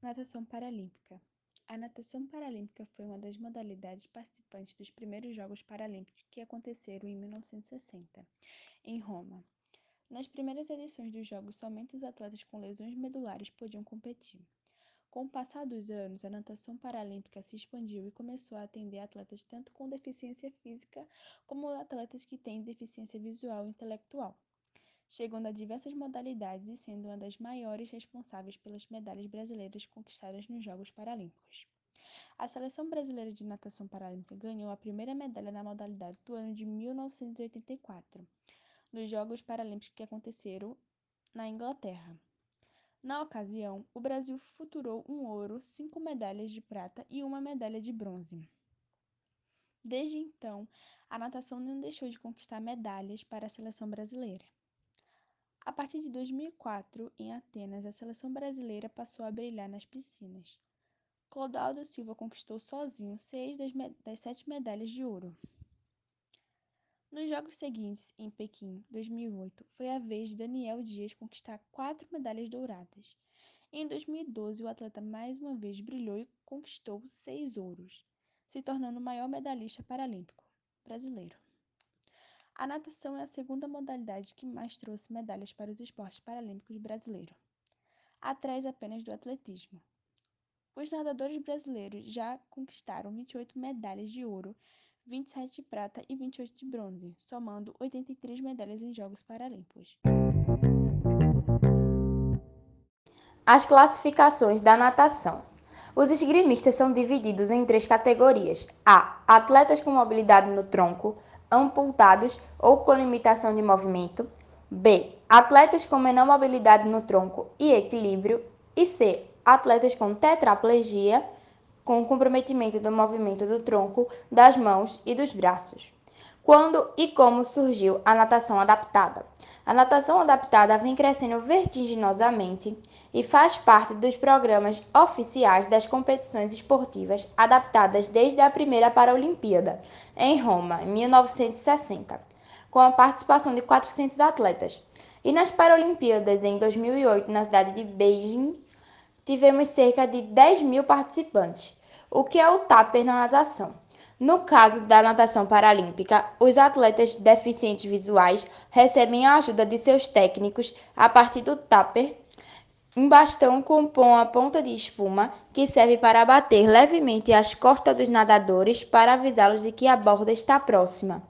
Natação Paralímpica. A natação paralímpica foi uma das modalidades participantes dos primeiros Jogos Paralímpicos que aconteceram em 1960, em Roma. Nas primeiras edições dos Jogos, somente os atletas com lesões medulares podiam competir. Com o passar dos anos, a natação paralímpica se expandiu e começou a atender atletas tanto com deficiência física como atletas que têm deficiência visual e intelectual chegando a diversas modalidades e sendo uma das maiores responsáveis pelas medalhas brasileiras conquistadas nos Jogos Paralímpicos. A seleção brasileira de natação paralímpica ganhou a primeira medalha na modalidade do ano de 1984, nos Jogos Paralímpicos que aconteceram na Inglaterra. Na ocasião, o Brasil futurou um ouro, cinco medalhas de prata e uma medalha de bronze. Desde então, a natação não deixou de conquistar medalhas para a seleção brasileira. A partir de 2004, em Atenas, a seleção brasileira passou a brilhar nas piscinas. Clodoaldo Silva conquistou sozinho seis das, das sete medalhas de ouro. Nos jogos seguintes, em Pequim, 2008, foi a vez de Daniel Dias conquistar quatro medalhas douradas. Em 2012, o atleta mais uma vez brilhou e conquistou seis ouros, se tornando o maior medalhista paralímpico brasileiro. A natação é a segunda modalidade que mais trouxe medalhas para os esportes paralímpicos brasileiros, atrás apenas do atletismo. Os nadadores brasileiros já conquistaram 28 medalhas de ouro, 27 de prata e 28 de bronze, somando 83 medalhas em Jogos Paralímpicos. As classificações da natação. Os esgrimistas são divididos em três categorias: A. Atletas com mobilidade no tronco, amputados ou com limitação de movimento. B. Atletas com menor mobilidade no tronco e equilíbrio. E C. Atletas com tetraplegia, com comprometimento do movimento do tronco, das mãos e dos braços. Quando e como surgiu a natação adaptada? A natação adaptada vem crescendo vertiginosamente e faz parte dos programas oficiais das competições esportivas adaptadas desde a primeira Paralimpíada, em Roma, em 1960, com a participação de 400 atletas. E nas Paralimpíadas em 2008, na cidade de Beijing, tivemos cerca de 10 mil participantes, o que é o TAPER na natação. No caso da natação paralímpica, os atletas deficientes visuais recebem a ajuda de seus técnicos a partir do tupper. Um bastão compõe a ponta de espuma que serve para bater levemente as costas dos nadadores para avisá-los de que a borda está próxima.